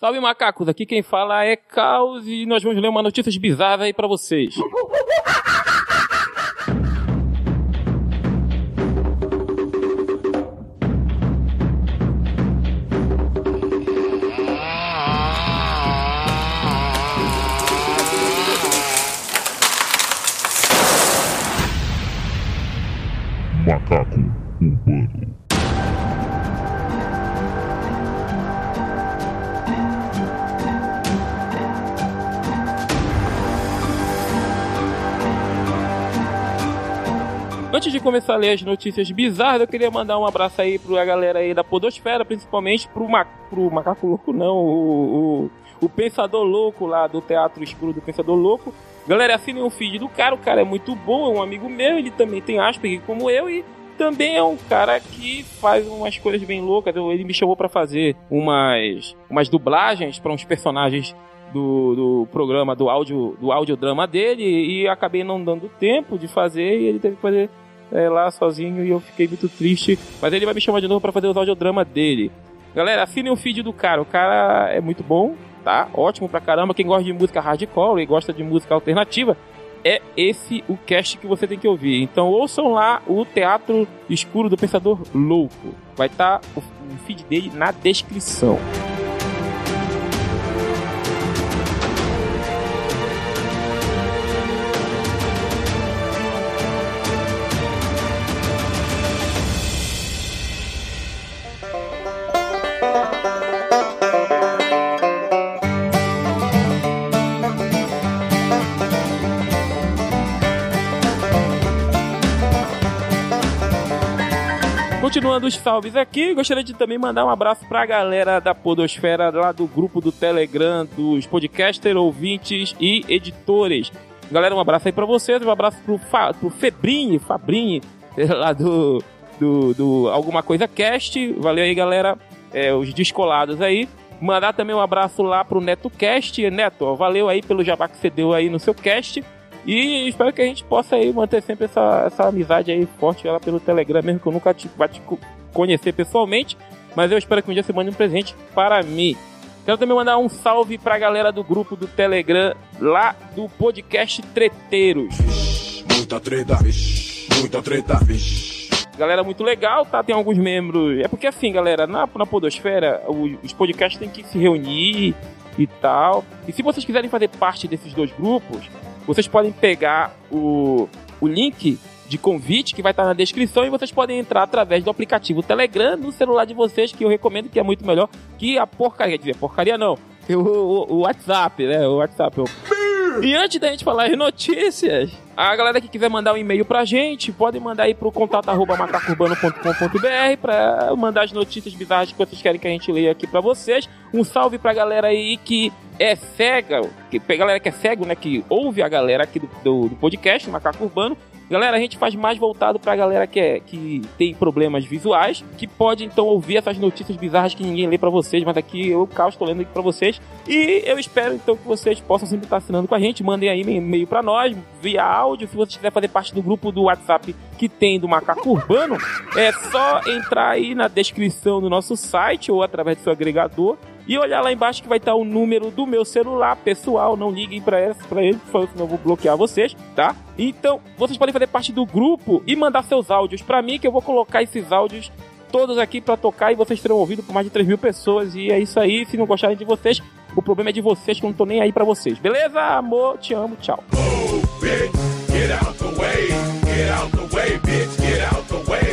Salve macacos, aqui quem fala é Caos e nós vamos ler uma notícias bizarras aí pra vocês. começar a ler as notícias bizarras, eu queria mandar um abraço aí pra galera aí da Podosfera, principalmente pro, ma pro Macaco Louco, não, o, o, o Pensador Louco lá do Teatro Escuro do Pensador Louco. Galera, assinem um feed do cara, o cara é muito bom, é um amigo meu, ele também tem Asperger como eu e também é um cara que faz umas coisas bem loucas. Ele me chamou para fazer umas, umas dublagens para uns personagens do, do programa do áudio do audiodrama dele e acabei não dando tempo de fazer e ele teve que fazer é, lá sozinho e eu fiquei muito triste. Mas ele vai me chamar de novo para fazer os audiodrama dele. Galera, assinem o feed do cara. O cara é muito bom, tá? Ótimo pra caramba. Quem gosta de música hardcore e gosta de música alternativa, é esse o cast que você tem que ouvir. Então ouçam lá o Teatro Escuro do Pensador Louco. Vai estar tá o, feed dele na descrição. Continuando os salves aqui, gostaria de também mandar um abraço pra galera da Podosfera, lá do grupo do Telegram, dos podcasters, ouvintes e editores. Galera, um abraço aí pra vocês, um abraço pro, Fa, pro Febrini, Fabrini, lá do, do, do Alguma Coisa Cast. Valeu aí, galera, é, os descolados aí. Mandar também um abraço lá pro NetoCast. Neto, ó, valeu aí pelo jabá que você deu aí no seu cast. E espero que a gente possa aí manter sempre essa, essa amizade aí forte ela pelo Telegram, mesmo que eu nunca te, vá te conhecer pessoalmente. Mas eu espero que um dia você mande um presente para mim. Quero também mandar um salve pra galera do grupo do Telegram lá do podcast Treteiros. Muita treta, muita treta, Galera muito legal, tá? Tem alguns membros. É porque assim, galera, na, na Podosfera, os, os podcasts têm que se reunir e tal. E se vocês quiserem fazer parte desses dois grupos, vocês podem pegar o, o link de convite que vai estar na descrição e vocês podem entrar através do aplicativo Telegram no celular de vocês, que eu recomendo que é muito melhor que a porcaria. Quer dizer, porcaria não. O, o, o WhatsApp, né? O WhatsApp. Eu... E antes da gente falar as notícias, a galera que quiser mandar um e-mail pra gente, pode mandar aí pro contato arroba macacurbano.com.br pra mandar as notícias bizarras que vocês querem que a gente leia aqui pra vocês. Um salve pra galera aí que é cega, que, galera que é cego, né, que ouve a galera aqui do, do, do podcast, Macaco Urbano, Galera, a gente faz mais voltado pra galera que, é, que tem problemas visuais, que pode então ouvir essas notícias bizarras que ninguém lê para vocês, mas aqui eu, Carlos, estou lendo aqui pra vocês. E eu espero então que vocês possam sempre estar assinando com a gente. Mandem aí e-mail para nós, via áudio. Se você quiser fazer parte do grupo do WhatsApp que tem do Macaco Urbano, é só entrar aí na descrição do nosso site ou através do seu agregador e olhar lá embaixo que vai estar o número do meu celular pessoal. Não liguem para ele, pra ele, senão eu vou bloquear vocês, tá? Então, vocês podem fazer parte do grupo e mandar seus áudios para mim, que eu vou colocar esses áudios todos aqui para tocar e vocês terão ouvido por mais de 3 mil pessoas. E é isso aí. Se não gostarem de vocês, o problema é de vocês, que eu não tô nem aí para vocês. Beleza, amor? Te amo, tchau.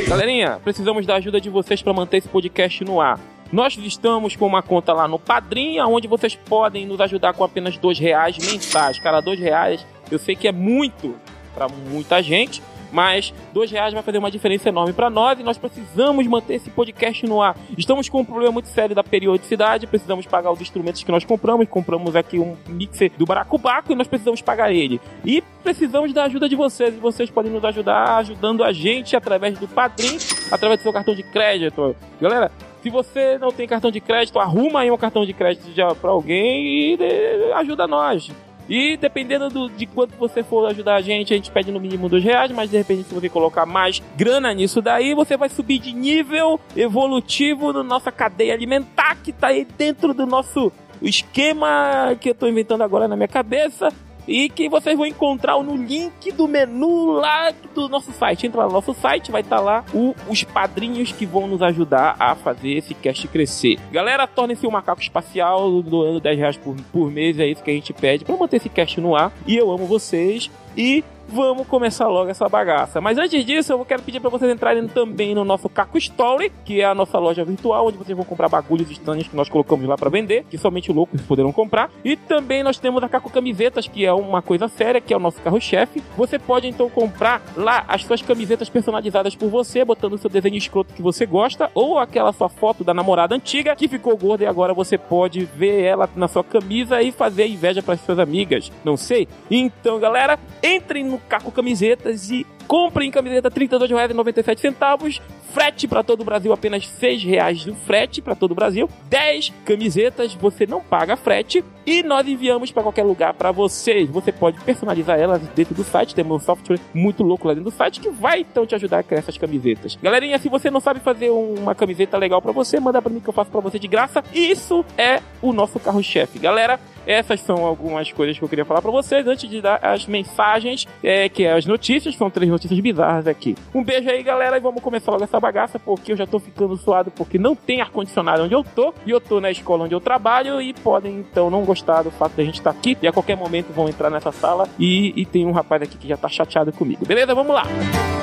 Galerinha, precisamos da ajuda de vocês para manter esse podcast no ar. Nós estamos com uma conta lá no Padrim, onde vocês podem nos ajudar com apenas dois reais mensais. Cara, dois reais eu sei que é muito para muita gente, mas dois reais vai fazer uma diferença enorme para nós e nós precisamos manter esse podcast no ar. Estamos com um problema muito sério da periodicidade, precisamos pagar os instrumentos que nós compramos, compramos aqui um mixer do Baracubaco e nós precisamos pagar ele. E precisamos da ajuda de vocês, e vocês podem nos ajudar ajudando a gente através do Padrim, através do seu cartão de crédito. Galera, se você não tem cartão de crédito, arruma aí um cartão de crédito para alguém e ajuda nós. E dependendo do, de quanto você for ajudar a gente, a gente pede no mínimo dois reais, mas de repente se você colocar mais grana nisso daí, você vai subir de nível evolutivo na nossa cadeia alimentar que tá aí dentro do nosso esquema que eu tô inventando agora na minha cabeça e que vocês vão encontrar no link do menu lá do nosso site. Entra lá no nosso site, vai estar tá lá o, os padrinhos que vão nos ajudar a fazer esse cast crescer. Galera, torne-se um macaco espacial doando 10 reais por, por mês, é isso que a gente pede para manter esse cast no ar. E eu amo vocês. E vamos começar logo essa bagaça. Mas antes disso, eu quero pedir para vocês entrarem também no nosso Caco Story, que é a nossa loja virtual, onde vocês vão comprar bagulhos estranhos que nós colocamos lá para vender, que somente loucos poderão comprar. E também nós temos a Caco Camisetas, que é uma coisa séria, que é o nosso carro-chefe. Você pode então comprar lá as suas camisetas personalizadas por você, botando o seu desenho escroto que você gosta, ou aquela sua foto da namorada antiga que ficou gorda e agora você pode ver ela na sua camisa e fazer inveja para suas amigas. Não sei. Então, galera, entrem no Caco Camisetas e comprem camiseta R$ 32,97. Frete para todo o Brasil, apenas R$ reais do frete para todo o Brasil. 10 camisetas, você não paga frete. E nós enviamos para qualquer lugar para vocês. Você pode personalizar elas dentro do site. Temos um software muito louco lá dentro do site que vai então te ajudar a criar essas camisetas. Galerinha, se você não sabe fazer uma camiseta legal para você, manda para mim que eu faço para você de graça. Isso é o nosso carro-chefe. Galera, essas são algumas coisas que eu queria falar para vocês antes de dar as mensagens, é, que é as notícias. São três notícias bizarras aqui. Um beijo aí, galera, e vamos começar logo essa bagaça, porque eu já tô ficando suado, porque não tem ar-condicionado onde eu tô, e eu tô na escola onde eu trabalho, e podem então não gostar do fato de a gente estar tá aqui, e a qualquer momento vão entrar nessa sala, e, e tem um rapaz aqui que já tá chateado comigo. Beleza? Vamos lá! galerinha,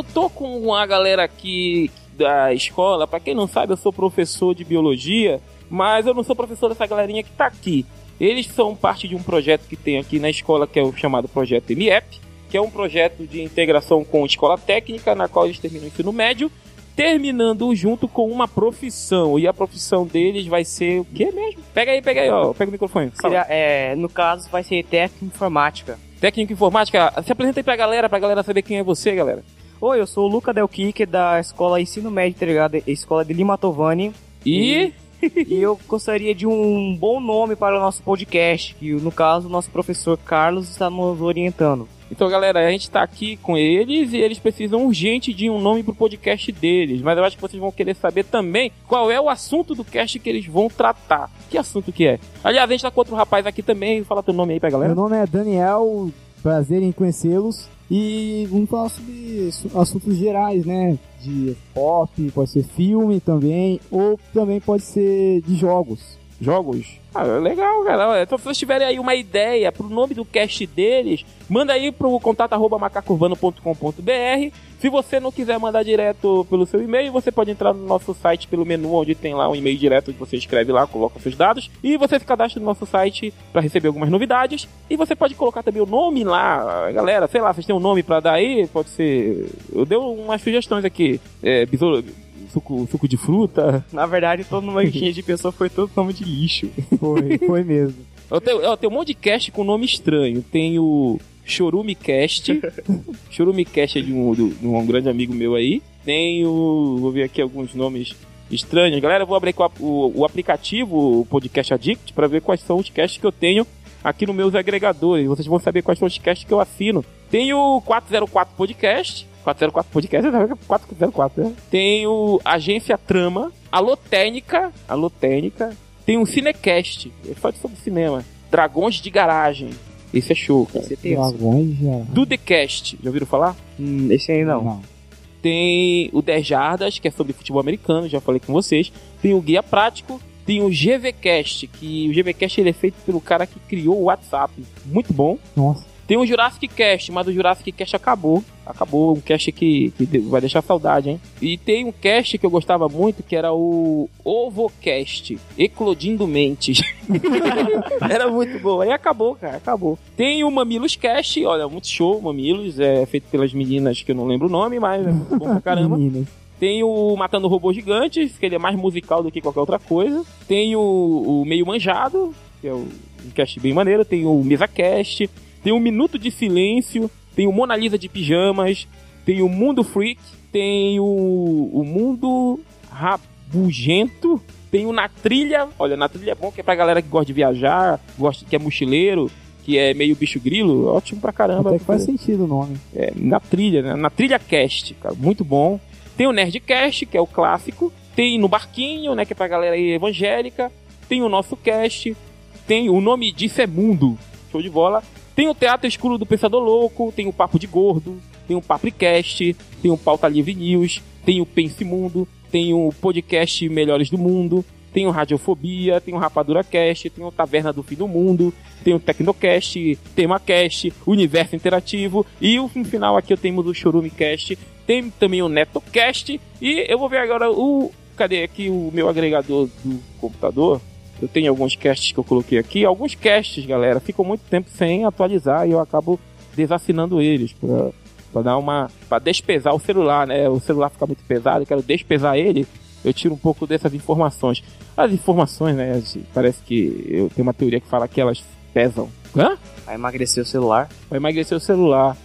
eu tô com uma galera aqui da escola. Para quem não sabe, eu sou professor de biologia, mas eu não sou professor dessa galerinha que tá aqui. Eles são parte de um projeto que tem aqui na escola, que é o chamado Projeto MIEP, que é um projeto de integração com escola técnica, na qual eles terminam o ensino médio, terminando junto com uma profissão. E a profissão deles vai ser o quê mesmo? Pega aí, pega aí, ó. Pega o microfone. Seria, é, no caso, vai ser técnico informática. Técnico informática, se apresenta aí pra galera, pra galera saber quem é você, galera. Oi, eu sou o Luca Del Kike, da escola Ensino Médio, tá ligado? Escola de Lima Tovani. E... e eu gostaria de um bom nome para o nosso podcast, que no caso o nosso professor Carlos está nos orientando. Então, galera, a gente está aqui com eles e eles precisam urgente de um nome pro podcast deles. Mas eu acho que vocês vão querer saber também qual é o assunto do cast que eles vão tratar. Que assunto que é? Aliás, a gente tá com outro rapaz aqui também. Fala teu nome aí pra galera. Meu nome é Daniel, prazer em conhecê-los. E vamos falar sobre assuntos gerais, né? De pop, pode ser filme também, ou também pode ser de jogos. Jogos? Ah, legal, cara. Então, se vocês tiverem aí uma ideia pro nome do cast deles, manda aí pro contato arroba macacourbano.com.br. Se você não quiser mandar direto pelo seu e-mail, você pode entrar no nosso site pelo menu, onde tem lá um e-mail direto que você escreve lá, coloca seus dados, e você se cadastra no nosso site para receber algumas novidades. E você pode colocar também o nome lá, galera, sei lá, vocês têm um nome para dar aí? Pode ser. Eu dei umas sugestões aqui. É, besouro suco, suco de fruta. Na verdade, todo mundo que de pessoa foi todo nome de lixo. Foi, foi mesmo. Eu tenho, eu tenho um monte de cast com nome estranho. Tem o Chorume Cast. Chorume Cast é de um, de um grande amigo meu aí. Tem o. Vou ver aqui alguns nomes estranhos. Galera, eu vou abrir o, o aplicativo, o Podcast Addict, para ver quais são os casts que eu tenho aqui nos meus agregadores. Vocês vão saber quais são os casts que eu assino. Tem o 404 Podcast, 404 Podcast, 404, né? Tem o Agência Trama, a Lotênica, a Lotênica. Tem o Cinecast, ele fala sobre cinema. Dragões de Garagem. Esse é show, cara. Esse é Dragões de Garagem. Dudecast, já ouviram falar? Hum, esse aí não. Não. Tem o 10 Jardas, que é sobre futebol americano, já falei com vocês. Tem o Guia Prático. Tem o GVCast, que o GVCast ele é feito pelo cara que criou o WhatsApp. Muito bom. Nossa. Tem o Jurassic Cast, mas o Jurassic Cast acabou. Acabou, um cast que, que vai deixar saudade, hein? E tem um cast que eu gostava muito, que era o Ovocast, Eclodindo Mentes. era muito bom. Aí acabou, cara, acabou. Tem o Mamilos Cast, olha, muito show, Mamilos, é feito pelas meninas que eu não lembro o nome, mas é bom pra caramba. Meninas. Tem o Matando Robô Gigantes, que ele é mais musical do que qualquer outra coisa. Tem o, o Meio Manjado, que é um cast bem maneiro. Tem o MesaCast, tem o Minuto de Silêncio, tem o Mona Lisa de Pijamas, tem o Mundo Freak, tem o, o Mundo Rabugento, tem o Na Trilha. Olha, Na Trilha é bom que é pra galera que gosta de viajar, gosta, que é mochileiro, que é meio bicho grilo. Ótimo pra caramba. Até que faz sentido o nome. É, na trilha, né? Na trilha cast, cara, muito bom. Tem o Nerdcast, que é o clássico. Tem no Barquinho, né? Que é pra galera aí evangélica. Tem o nosso cast. Tem o nome disso é Mundo. Show de bola. Tem o Teatro Escuro do Pensador Louco. Tem o Papo de Gordo. Tem o Papricast. Tem o Pauta Livre News. Tem o Pense Mundo. Tem o podcast Melhores do Mundo. Tem o Radiofobia. Tem o Rapadura Cast. Tem o Taverna do Fim do Mundo. Tem o Tecnocast. TemaCast. Universo Interativo. E o final aqui eu tenho o Chorumicast. Tem também o NetoCast. E eu vou ver agora o. Cadê aqui o meu agregador do computador? Eu tenho alguns casts que eu coloquei aqui. Alguns casts, galera, ficam muito tempo sem atualizar e eu acabo desassinando eles pra, pra dar uma. pra despesar o celular, né? O celular fica muito pesado, eu quero despesar ele. Eu tiro um pouco dessas informações. As informações, né? Parece que eu tenho uma teoria que fala que elas pesam. Hã? Vai emagrecer o celular. Vai emagrecer o celular.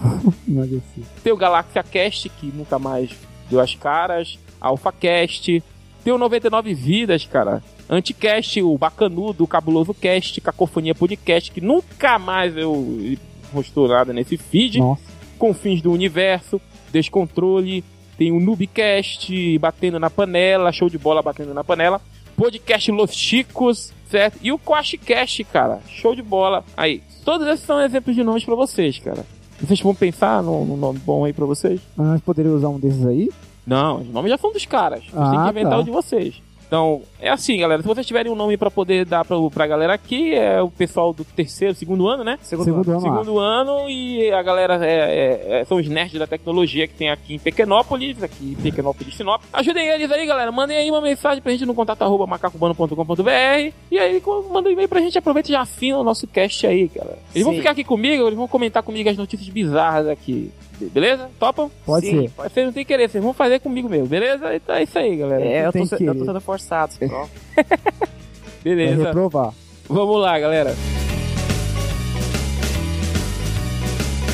Emagreci. Tem o Galaxia Cast, que nunca mais deu as caras. Alpha Cast. Tem o 99 Vidas, cara. Anticast, o Bacanudo, o Cabuloso Cast, Cacofonia Podcast, que nunca mais eu postou nada nesse feed. Nossa. Confins do Universo, Descontrole, tem o Noobcast, Batendo na Panela, Show de Bola Batendo na Panela, Podcast Los Chicos, certo? E o Quashcast, cara, show de bola. Aí, todos esses são exemplos de nomes pra vocês, cara. Vocês vão pensar num, num nome bom aí pra vocês? Mas nós poderíamos usar um desses aí? Não, os nomes já são dos caras. Vocês têm Ah, que inventar tá. o de vocês. Então, é assim, galera. Se vocês tiverem um nome pra poder dar pra, pra galera aqui, é o pessoal do terceiro, segundo ano, né? Segundo, Segundo ano. Segundo ano e a galera é, é- é- são os nerds da tecnologia que tem aqui em Pequenópolis, aqui em Pequenópolis, Sinop. Ajudem eles aí, galera. Mandem aí uma mensagem pra gente no contato arroba macacobano.com.br e aí manda um e-mail pra gente, aproveita e já assina o nosso cast aí, galera. Eles vão Sim. ficar aqui comigo, eles vão comentar comigo as notícias bizarras aqui. Be- Beleza? Topam? Pode Sim. ser. Vocês não tem querer, vocês vão fazer comigo mesmo, beleza? Então é isso aí, galera. É, eu tô, se- que eu tô sendo forçado. Beleza. reprovar. Vamos lá, galera.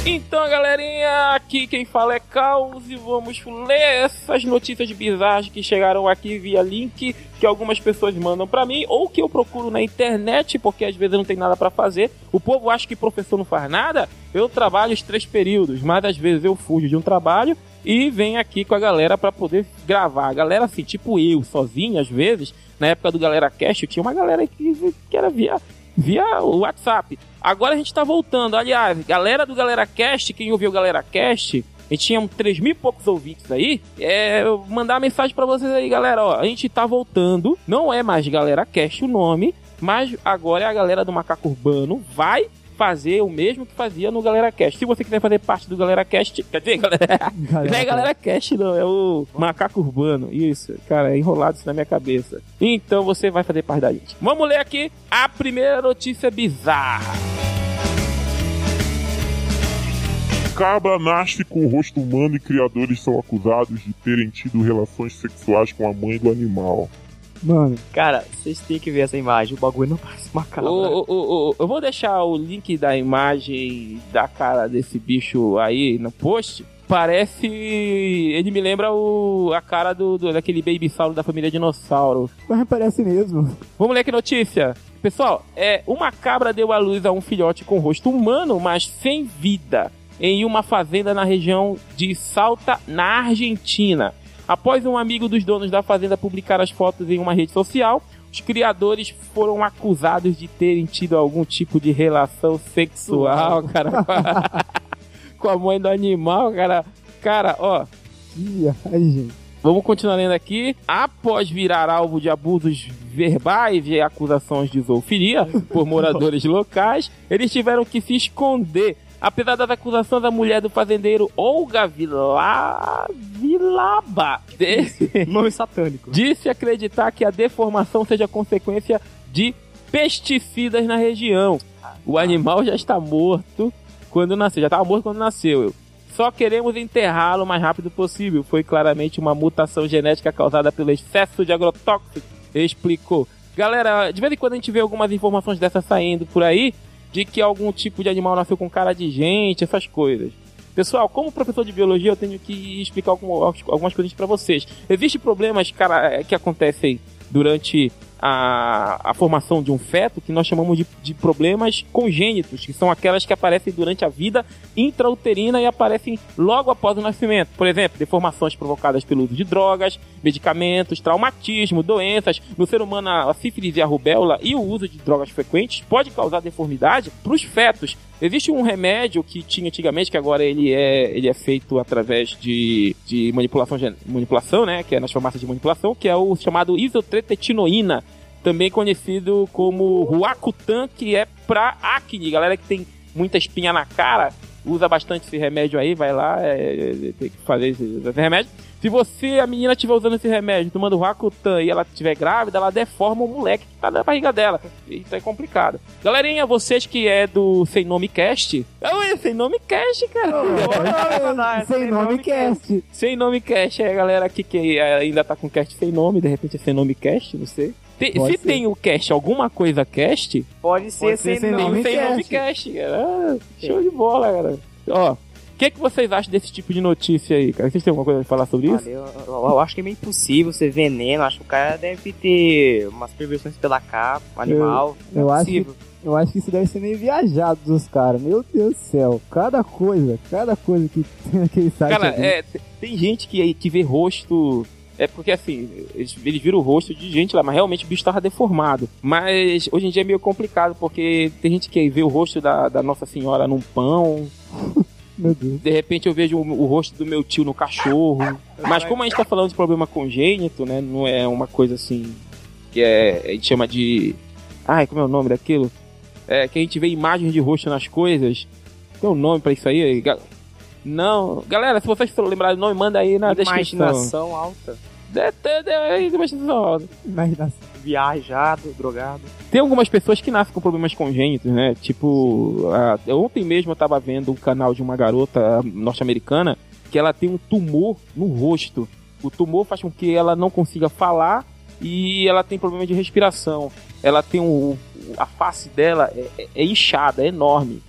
Então, galerinha, aqui quem fala é Caos e vamos ler essas notícias bizarras que chegaram aqui via link que algumas pessoas mandam pra mim ou que eu procuro na internet porque às vezes não tem nada pra fazer. O povo acha que professor não faz nada. Eu trabalho os três períodos, mas às vezes eu fujo de um trabalho e venho aqui com a galera pra poder gravar. A galera assim, tipo eu, sozinho às vezes, na época do Galera Cast, tinha uma galera que, que era via via o WhatsApp. Agora a gente tá voltando. Aliás, galera do Galera Cast, quem ouviu o Galera Cast, a gente tinha uns 3 mil e poucos ouvintes aí. É, mandar uma mensagem pra vocês aí, galera. Ó, a gente tá voltando. Não é mais Galera Cast o nome, mas agora é a galera do Macaco Urbano. Vai fazer o mesmo que fazia no Galera Cast. Se você quiser fazer parte do Galera Cast, quer dizer, galera, não é Galera Cast, não, é o Macaco Urbano. Isso, cara, é enrolado isso na minha cabeça. Então você vai fazer parte da gente. Vamos ler aqui a primeira notícia bizarra. Cabra nasce com o rosto humano e criadores são acusados de terem tido relações sexuais com a mãe do animal. Mano, Cara, vocês têm que ver essa imagem. O bagulho não parece uma cabra. Ô, ô, ô, ô, eu vou deixar o link da imagem da cara desse bicho aí no post. Parece. Ele me lembra o, a cara do, do- daquele baby sauro da família dinossauro. mas parece mesmo. Vamos ler que notícia. Pessoal, é, uma cabra deu à luz a um filhote com rosto humano, mas sem vida, em uma fazenda na região de Salta, na Argentina. Após um amigo dos donos da fazenda publicar as fotos em uma rede social, os criadores foram acusados de terem tido algum tipo de relação sexual, cara, com a, com a mãe do animal, cara. Cara, ó, gente. Vamos continuar lendo aqui. Após virar alvo de abusos verbais e acusações de zoofilia por moradores locais, eles tiveram que se esconder. Apesar das acusações, a mulher do fazendeiro Olga Vila... Vilaba Nome satânico. disse acreditar que a deformação seja consequência de pesticidas na região. O animal já está morto quando nasceu, já estava morto quando nasceu. Só queremos enterrá-lo o mais rápido possível. Foi claramente uma mutação genética causada pelo excesso de agrotóxicos, explicou. Galera, de vez em quando a gente vê algumas informações dessas saindo por aí, de que algum tipo de animal nasceu com cara de gente, essas coisas. Pessoal, como professor de biologia, eu tenho que explicar algum- algumas coisas para vocês. Existem problemas cara, que acontecem durante a, a formação de um feto que nós chamamos de, de problemas congênitos, que são aquelas que aparecem durante a vida intrauterina e aparecem logo após o nascimento. Por exemplo, deformações provocadas pelo uso de drogas, medicamentos, traumatismo, doenças. No ser humano, a sífilis e a rubéola e o uso de drogas frequentes pode causar deformidade para os fetos. Existe um remédio que tinha antigamente, que agora ele é, ele é feito através de, de manipulação, manipulação, né? Que é nas farmácias de manipulação, que é o chamado isotretetinoína, também conhecido como Ruacutan, que é pra acne. Galera que tem muita espinha na cara, usa bastante esse remédio aí, vai lá, é, é, tem que fazer esse, esse remédio. Se você, a menina, estiver usando esse remédio, tomando Rakutan e ela estiver grávida, ela deforma o moleque que tá na barriga dela. Isso é complicado. Galerinha, vocês que é do Sem Nome Cast. Oi, Sem Nome Cast, cara. Sem nome cast. sem Nome Cast é a galera aqui que ainda tá com cast sem nome, de repente é Sem Nome Cast, não sei. Se ser. tem o cast alguma coisa cast, Pode ser Pode ser sem sem nome. Sem Nome Cast, cara. Ah, show de bola, cara. Ó, o que, que vocês acham desse tipo de notícia aí, cara? Vocês têm alguma coisa pra falar sobre isso? Olha, eu, eu- eu acho que é meio impossível ser veneno. Acho que o cara deve ter umas perversões pela capa, animal. eu Não é acho possível. Eu acho que isso deve ser meio viajado dos caras. Meu Deus do céu. Cada coisa, cada coisa que tem naquele site. Cara, é, tem gente que, que vê rosto. É porque assim, eles, eles viram o rosto de gente lá, mas realmente o bicho tava deformado. Mas hoje em dia é meio complicado, porque tem gente que vê o rosto da, da Nossa Senhora num pão. Meu Deus. De repente eu vejo o, o rosto do meu tio no cachorro. Mas como a gente tá falando de problema congênito, né? Não é uma coisa assim. Que é. A gente chama de. Ai, como é o nome daquilo? É que a gente vê imagens de rosto nas coisas. Tem um nome pra isso aí? Não. Galera, se vocês lembrarem do nome, manda aí na descrição. Imaginação alta. É, é, é, é, imaginação. Imaginação. Viajado, drogado. Tem algumas pessoas que nascem com problemas congênitos, né? Tipo, a- ontem mesmo eu tava vendo um canal de uma garota norte-americana que ela tem um tumor no rosto. O tumor faz com que ela não consiga falar e ela tem problema de respiração. Ela tem um. A face dela é, é- é inchada, é enorme.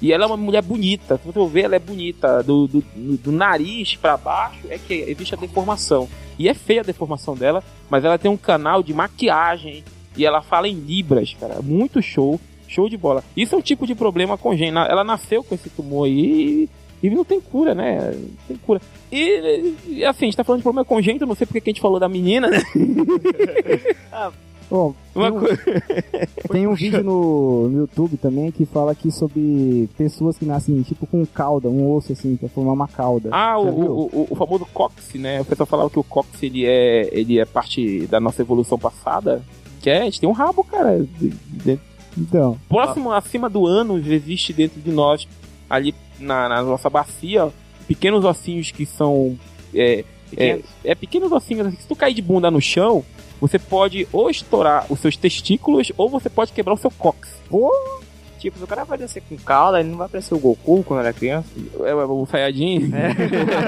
E ela é uma mulher bonita. Se você ver, ela é bonita. Do, do, do nariz pra baixo é que existe a deformação. E é feia a deformação dela, mas ela tem um canal de maquiagem e ela fala em libras, cara. Muito show, show de bola. Isso é um tipo de problema congênito. Ela nasceu com esse tumor aí e, não tem cura, né? Não tem cura. E, assim, a gente tá falando de problema congênito, não sei porque que a gente falou da menina, né? Bom, tem um, tem um vídeo no, no YouTube também que fala aqui sobre pessoas que nascem tipo com cauda, um osso assim, pra formar uma cauda. Ah, o, o, o, famoso cóccix, né? O pessoal falava que o cóccix ele é, ele é parte da nossa evolução passada. Que é, a gente tem um rabo, cara. Então, próximo, acima do ânus, existe dentro de nós, ali na, na nossa bacia, pequenos ossinhos que são. É, é, Pequenos. é pequenos ossinhos. assim, Se tu cair de bunda no chão, você pode ou estourar os seus testículos ou você pode quebrar o seu cóccix. Tipo, se o cara vai descer com cauda, ele não vai parecer o Goku quando era criança. É, é, o Sayajin?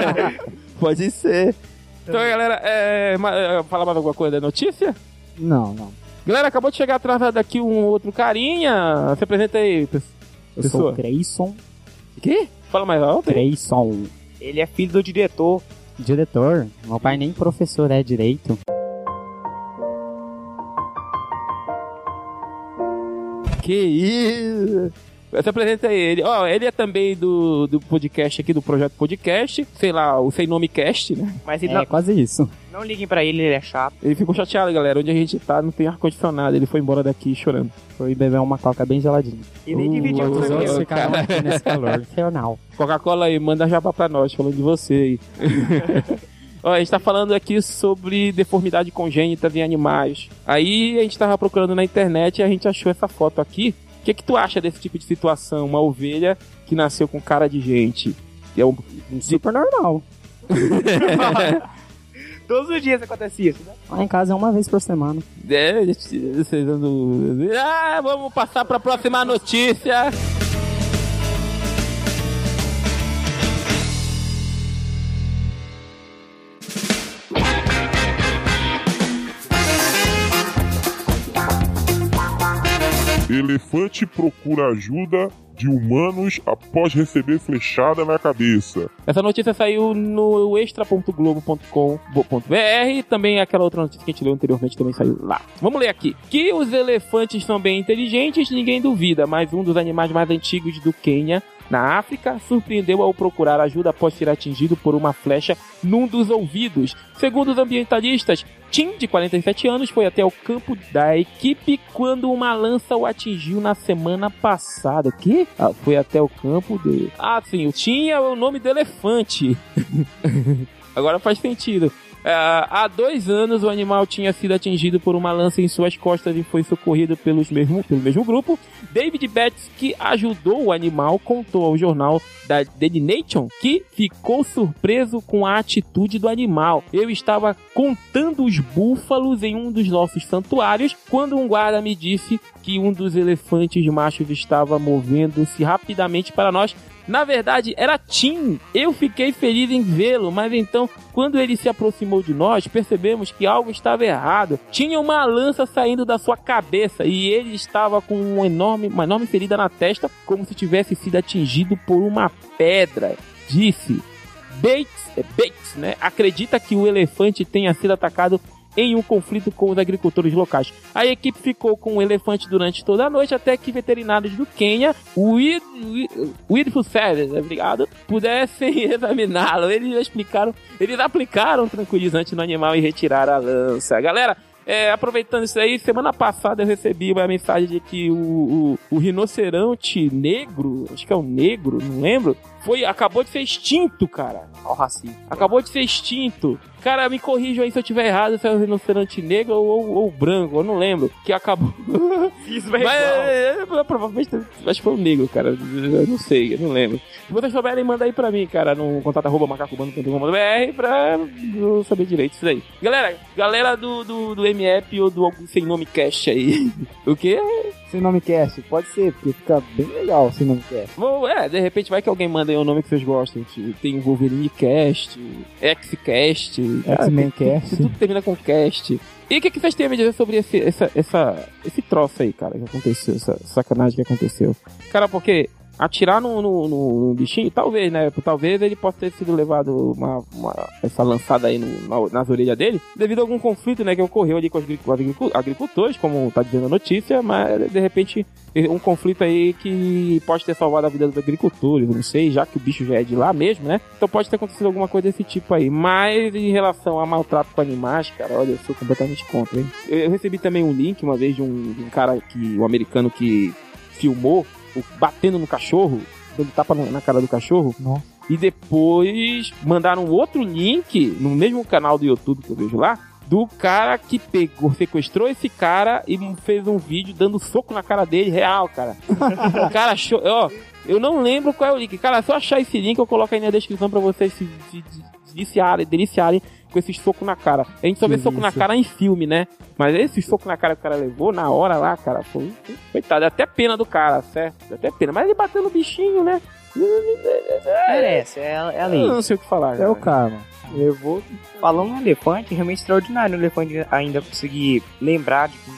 pode ser. Então, galera, é, ma- é, fala mais alguma coisa da notícia? não, não. Galera, acabou de chegar atrasado aqui um outro carinha. Se apresenta aí, Eu pessoa. sou o Creyson. Quê? Fala mais alto. Creyson. Ele é filho do diretor. Diretor. Meu pai nem professor é direito. Que isso? Se apresenta aí ele. Ó, ele é também do, do podcast aqui, do Projeto Podcast. Sei lá, o Sem Nome Cast, né? Mas ele É, não, quase isso. não liguem pra ele, ele é chato. Ele ficou chateado, galera. Onde a gente tá não tem ar-condicionado. Ele foi embora daqui chorando. Foi beber uma coca bem geladinha. E nem Uh, dividiu os com outros eu. ficaram aqui nesse calor infernal. Coca-Cola aí, manda jabá pra nós, falando de você aí. Ó, a gente tá falando aqui sobre deformidade congênita em animais. Aí a gente tava procurando na internet e a gente achou essa foto aqui. O que, que tu acha desse tipo de situação? Uma ovelha que nasceu com cara de gente. E é um... Super normal. Todos os dias acontece isso, né? Lá em casa é uma vez por semana. É, vocês andam- Ah, vamos passar pra próxima notícia. Elefante procura ajuda de humanos após receber flechada na cabeça. Essa notícia saiu no extra.globo.com.br. Também aquela outra notícia que a gente leu anteriormente também saiu lá. Vamos ler aqui. Que os elefantes são bem inteligentes, ninguém duvida, mas um dos animais mais antigos do Quênia na África, surpreendeu ao procurar ajuda após ser atingido por uma flecha num dos ouvidos. Segundo os ambientalistas, Tim, de 47 anos, foi até o campo da equipe quando uma lança o atingiu na semana passada. Que? Ah, foi até o campo dele. Ah, sim, o Tim é o nome do elefante. Agora faz sentido. Uh, há dois anos o animal tinha sido atingido por uma lança em suas costas e foi socorrido pelos mesmo, pelo mesmo grupo. David Betts, que ajudou o animal, contou ao jornal da Daily Nation que ficou surpreso com a atitude do animal. Eu estava contando os búfalos em um dos nossos santuários quando um guarda me disse que um dos elefantes machos estava movendo-se rapidamente para nós na verdade, era Tim. Eu fiquei feliz em vê-lo, mas então, quando ele se aproximou de nós, percebemos que algo estava errado. Tinha uma lança saindo da sua cabeça e ele estava com enorme, uma enorme ferida na testa, como se tivesse sido atingido por uma pedra. Disse. Bates, é Bates, né? Acredita que o elefante tenha sido atacado em um conflito com os agricultores locais. A equipe ficou com o elefante durante toda a noite até que veterinários do Quênia, o Wilful Service, obrigado, pudessem examiná-lo. Eles explicaram, eles aplicaram tranquilizante no animal e retiraram a lança. Galera, é, aproveitando isso aí, semana passada eu recebi uma mensagem de que o, o, o, rinoceronte negro, acho que é o negro, não lembro, foi, acabou de ser extinto, cara. Ao racismo. Acabou de ser extinto. Cara, me corrijam aí se eu tiver errado, se é o rinoceronte negro ou, ou, ou branco, eu não lembro. Que acabou. Fiz Mas, é, é, provavelmente, acho que foi o negro, cara. Eu não sei, eu não lembro. Se vocês souberem, manda aí pra mim, cara, no contato arroba macacobando.com.br pra eu saber direito isso daí. Galera, galera do, do, do MF ou do Sem Nome Cast aí. o quê? Sem Nome Cast, pode ser, porque fica bem legal Sem Nome Cast. Bom, é, de repente vai que alguém manda aí o nome que vocês gostam. Tem o Wolverine Cast, X-Cast, X-Men Cast. Tudo termina com cast. E o que, que vocês têm a me dizer sobre esse, essa, essa, esse troço aí, cara, que aconteceu, essa sacanagem que aconteceu? Cara, porque atirar no, no, no, bichinho, talvez, né? Talvez ele possa ter sido levado uma, uma essa lançada aí no, nas orelhas dele, devido a algum conflito, né, que ocorreu ali com os agricultores, como tá dizendo a notícia, mas de repente um conflito aí que pode ter salvado a vida dos agricultores, não sei, já que o bicho já é de lá mesmo, né? Então pode ter acontecido alguma coisa desse tipo aí. Mas em relação a maltrato com animais, cara, olha, eu sou completamente contra, hein? Eu, eu recebi também um link uma vez de um, de um cara que, um americano que filmou batendo no cachorro, dando tapa na cara do cachorro. Nossa. E depois mandaram outro link no mesmo canal do YouTube que eu vejo lá, do cara que pegou, sequestrou esse cara e fez um vídeo dando soco na cara dele, real, cara. o cara achou, ó, eu não lembro qual é o link. Cara, se eu achar esse link, eu coloco aí na descrição pra vocês se, se, se deliciarem, deliciarem com esses socos na cara. A gente só vê soco na cara em filme, né? Mas esse soco na cara que o cara levou, na hora lá, cara, foi. Coitado, é até pena do cara, certo? É até pena. Mas ele bateu no bichinho, né? Merece, é, é a lei. Eu não sei o que falar. É cara. o karma. Levou. Falando no elefante, realmente extraordinário o elefante ainda conseguir lembrar de que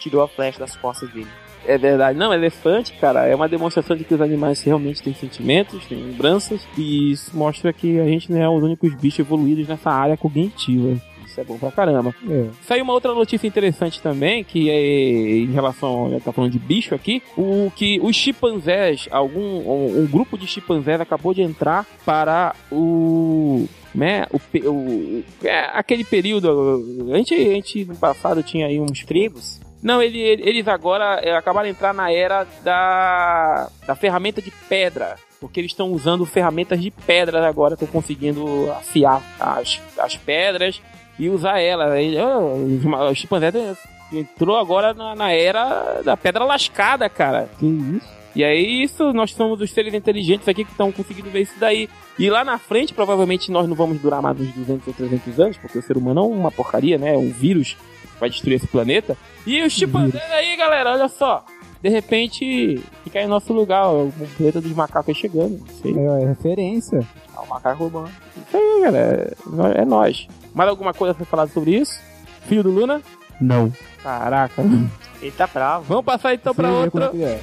tirou a flecha das costas dele. É verdade. Não, elefante, cara, é uma demonstração de que os animais realmente têm sentimentos, têm lembranças, e isso mostra que a gente não é os únicos bichos evoluídos nessa área cognitiva. Isso é bom pra caramba. É. Saiu uma outra notícia interessante também, que é em relação, já tá falando de bicho aqui, o que os chimpanzés, algum um, um grupo de chimpanzés acabou de entrar para o né, o, o é, aquele período, a gente, a gente no passado tinha aí uns Tribos? Não, ele, eles agora é, acabaram de entrar na era da, da ferramenta de pedra. Porque eles estão usando ferramentas de pedra agora, estão conseguindo afiar as, as pedras e usar elas. Aí, oh, o chimpanzé entrou agora na, na era da pedra lascada, cara. Que isso? E aí, isso, nós somos os seres inteligentes aqui que estão conseguindo ver isso daí. E lá na frente, provavelmente, nós não vamos durar mais uns 200 ou 300 anos, porque o ser humano é uma porcaria, né? É um vírus vai destruir esse planeta. E os chimpanzés aí, galera, olha só. De repente, fica aí no nosso lugar, ó, o planeta dos macacos aí chegando. Não sei. É, é referência. É o macaco urbano. Isso aí, galera. É, é nós. Mais alguma coisa pra falar sobre isso? Filho do Luna? Não. Caraca. Ele tá bravo. Vamos passar então pra outra. é é.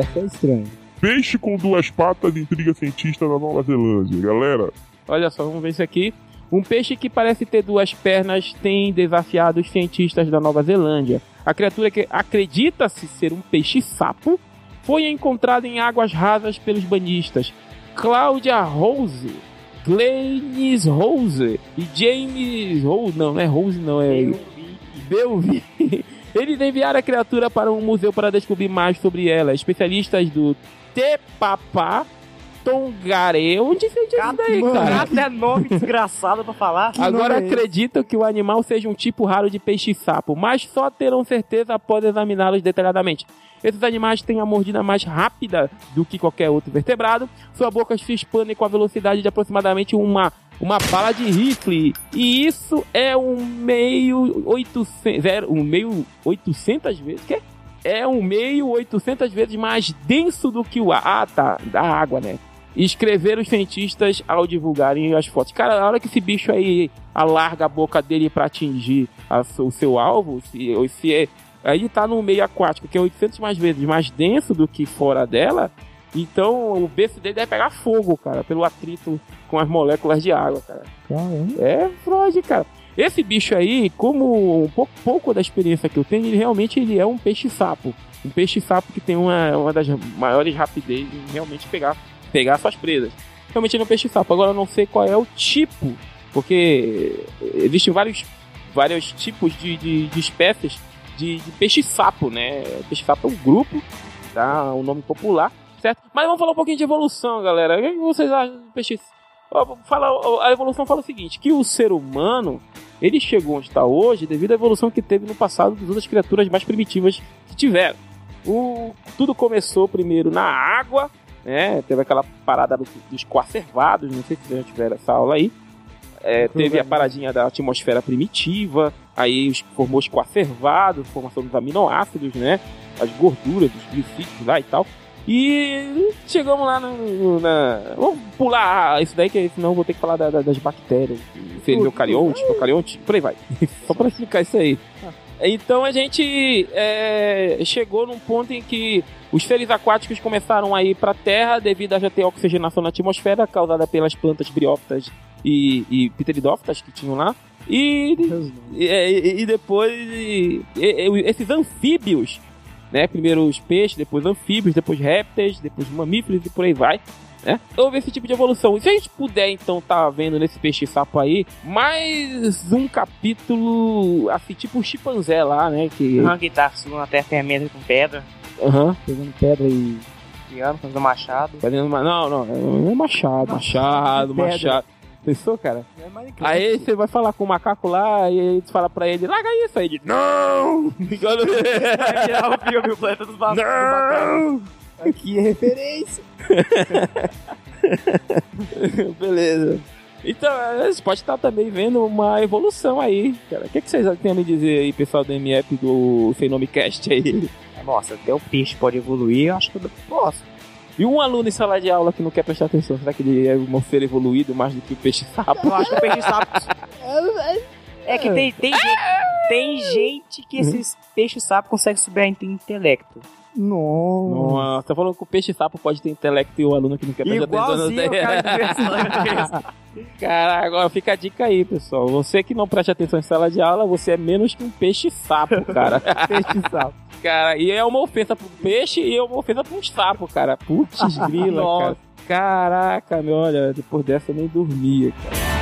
Essa é estranha. Peixe com duas patas intriga cientista da Nova Zelândia. Galera, Olha só, vamos ver isso aqui. Um peixe que parece ter duas pernas tem desafiado os cientistas da Nova Zelândia. A criatura que acredita-se ser um peixe-sapo foi encontrada em águas rasas pelos banhistas Cláudia Rose, Glennis Rose e James Rose. Não, não é Rose, não, é Belvi. Eles enviaram a criatura para um museu para descobrir mais sobre ela. Especialistas do Tepapá Tongare. Onde você diz isso daí, cara? Até nome desgraçado pra falar. Agora é acreditam que o animal seja um tipo raro de peixe-sapo, mas só terão certeza após examiná-los detalhadamente. Esses animais têm a mordida mais rápida do que qualquer outro vertebrado. Sua boca se expande com a velocidade de aproximadamente uma, uma bala de rifle. E isso é um meio 800, zero, um meio 800 vezes. Que? É um meio 800 vezes mais denso do que o ar. Ah, tá. Da água, né? E escreveram os cientistas ao divulgarem as fotos. Cara, na hora que esse bicho aí alarga a boca dele pra atingir a- o seu alvo, se, se é, aí tá no meio aquático, que é 800 mais vezes mais denso do que fora dela, então o berço dele deve pegar fogo, cara, pelo atrito com as moléculas de água, cara. Caramba. É Freud, cara. Esse bicho aí, como um pouco, pouco da experiência que eu tenho, ele realmente ele é um peixe-sapo. Um peixe-sapo que tem uma, uma das maiores rapidez em realmente pegar, pegar suas presas. Realmente ele é um peixe-sapo. Agora eu não sei qual é o tipo, porque existem vários, vários tipos de, de, de espécies de, de peixe-sapo, né? Peixe-sapo é um grupo, tá? Um nome popular, certo? Mas vamos falar um pouquinho de evolução, galera. O que vocês acham do peixe Ó, Fala, a evolução fala o seguinte, que o ser humano, ele chegou onde está hoje devido à evolução que teve no passado das outras criaturas mais primitivas que tiveram. O, tudo começou primeiro na água, né? Teve aquela parada do- dos coacervados, não sei se vocês já tiveram essa aula aí. É, teve a paradinha da atmosfera primitiva, aí os, formou os coacervados, formação dos aminoácidos, né? As gorduras, dos glicistos lá e tal. E chegamos lá no, na. Vamos pular isso daí, que senão eu vou ter que falar da- da- das bactérias. Seria eucarionte, eucarionte, por aí vai. Só pra explicar isso aí. Então a gente é, chegou num ponto em que os seres aquáticos começaram a ir para a Terra devido a já ter oxigenação na atmosfera causada pelas plantas briófitas e, e pteridófitas que tinham lá. E, e, e- e depois e- e- esses anfíbios, né? Primeiro os peixes, depois anfíbios, depois répteis, depois mamíferos e por aí vai. Né? Houve esse tipo de evolução. E se a gente puder, então, tá vendo nesse peixe-sapo aí, mais um capítulo, assim, tipo o chimpanzé lá, né? Que. Aham, que tá subindo na terra, tem a mesa com pedra, Aham. Pegando pedra e. criando, fazendo machado. Fazendo. Não, não, é machado, machado, machado. Pensou, cara? É. Aí você vai falar com o macaco lá e aí tu fala pra ele, larga isso aí. Ele, não! Vai tirar o filme, o planeta dos bacana. não! Aqui é referência. Beleza. Então, é, você pode estar também vendo uma evolução aí, cara. O que, que vocês têm a me dizer aí, pessoal do MF do Sem Nome Cast aí? Nossa, até o peixe pode evoluir, eu acho que eu posso. E um aluno em sala de aula que não quer prestar atenção, será que ele é um ser evoluído mais do que o peixe sapo? Eu acho que o peixe sapo. É que tem, tem, gente, tem gente que esses peixes sapo conseguem subir em intelecto. Nossa. Nossa, tá falando que o peixe sapo pode ter intelecto e o aluno que não quer prestar atenção. Igualzinho Cara, agora fica a dica aí, pessoal. Você que não presta atenção em sala de aula, você é menos que um peixe sapo, cara. Peixe sapo. cara, e é uma ofensa pro peixe e é uma ofensa pro sapo, cara. Putz, grila, cara. Caraca, meu, olha, depois dessa eu nem dormia, cara.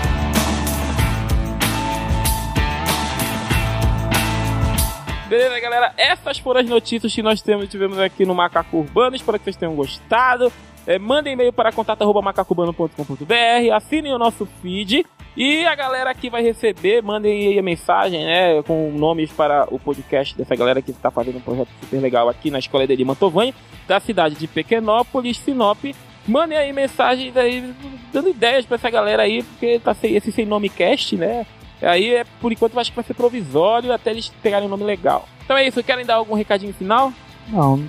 Beleza, galera? Essas foram as notícias que nós temos, tivemos aqui no Macaco Urbano. Espero que vocês tenham gostado. É, mandem e-mail para contato.macacobano.com.br, assinem o nosso feed e a galera aqui vai receber, mandem aí a mensagem, né, com nomes para o podcast dessa galera que está fazendo um projeto super legal aqui na Escola de Mantovani, da cidade de Pequenópolis, Sinop. Mandem aí mensagens aí, dando ideias para essa galera aí, porque tá sem, esse sem nome cast, né? Aí, é, por enquanto, eu acho que vai ser provisório até eles pegarem um nome legal. Então é isso, querem dar algum recadinho final? Não,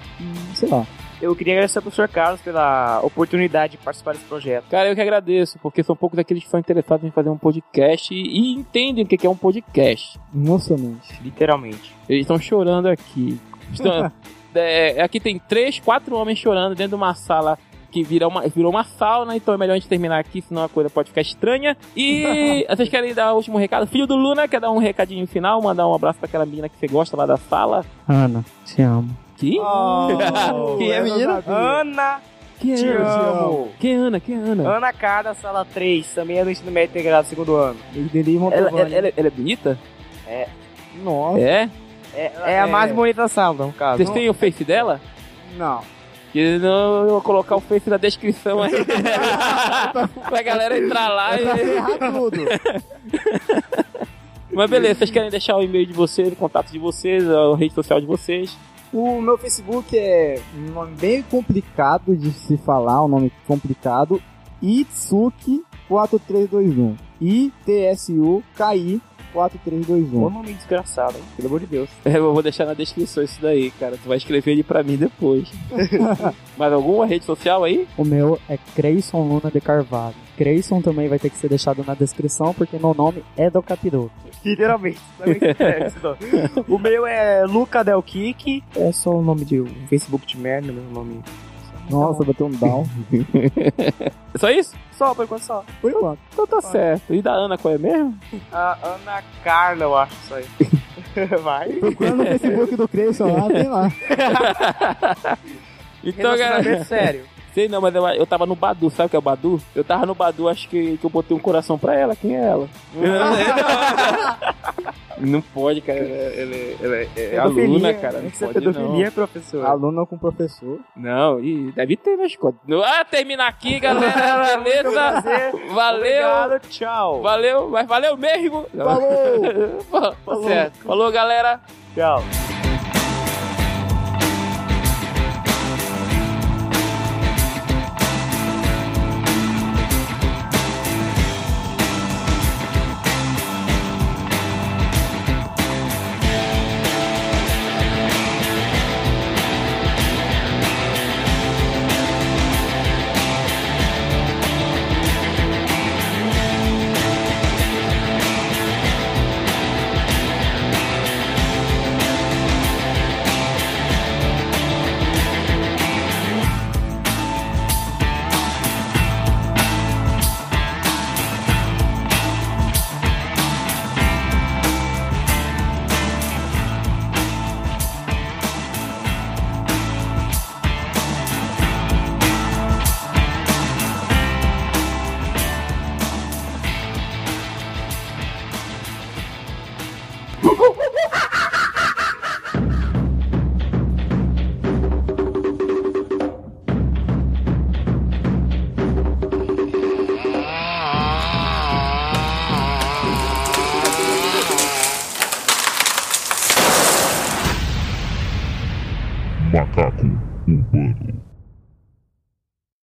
sei lá. Eu queria agradecer ao professor Carlos pela oportunidade de participar desse projeto. Cara, eu que agradeço, porque são poucos daqueles que estão interessados em fazer um podcast e, e entendem o que que é um podcast. Emocionante. Literalmente. Eles estão chorando aqui. Estão- é, aqui tem três, quatro homens chorando dentro de uma sala que virou uma, virou uma sauna, então é melhor a gente terminar aqui, senão a coisa pode ficar estranha. E vocês querem dar o último recado? Filho do Luna, quer dar um recadinho final? Mandar um abraço pra aquela menina que você gosta lá da sala? Ana, te amo. Que? Quem é a menina? Ana, Quem é te Ana? amo. Quem é Ana? Quem é Ana? Ana Carda, sala 3, também é do ensino médio integrado, segundo ano. Ela, ela, ela- ela é bonita? Nossa. É? É, é a mais bonita da sala, no caso. Vocês têm o face dela? Não. Que não, eu vou colocar o Face na descrição aí. pra galera entrar lá É e. ferrar tudo. Mas beleza, vocês querem deixar o e-mail de vocês, o contato de vocês, a rede social de vocês. O meu Facebook é um nome bem complicado de se falar, um nome complicado. Itsuki4321. I-T-S-U-K-I 4321. Ô nome desgraçado, hein? pelo amor de Deus. Eu vou deixar na descrição isso daí, cara. Tu vai escrever ele pra mim depois. Mais alguma rede social aí? O meu é Creyson Luna de Carvalho. Creyson também vai ter que ser deixado na descrição, porque meu nome é do Capiroto. Literalmente. É, o meu é Luca Del Kik. É só o nome de um Facebook de merda, meu nome. Nossa, bateu um down. É só isso? Só, por enquanto só. Por enquanto. Então tá certo. E da Ana, qual é mesmo? A Ana Carla, eu acho isso aí. Vai. Procurando no Facebook do Creyson lá, tem lá. Então, galera. Sério. Sei não, mas eu, eu tava no Badu, sabe o que é o Badu? Eu tava no Badu, acho que, que eu botei um coração pra ela. Quem é ela? não pode, cara. Ela, ela, ela é, é aluna, cara. Não é pode, não. pedofilia, professor. Aluno com professor. Não, e deve ter na escola. Ah, termina aqui, galera. Beleza? Valeu. Obrigado, tchau. Valeu, mas valeu mesmo. Falou! Tá certo. Falou, galera. Tchau.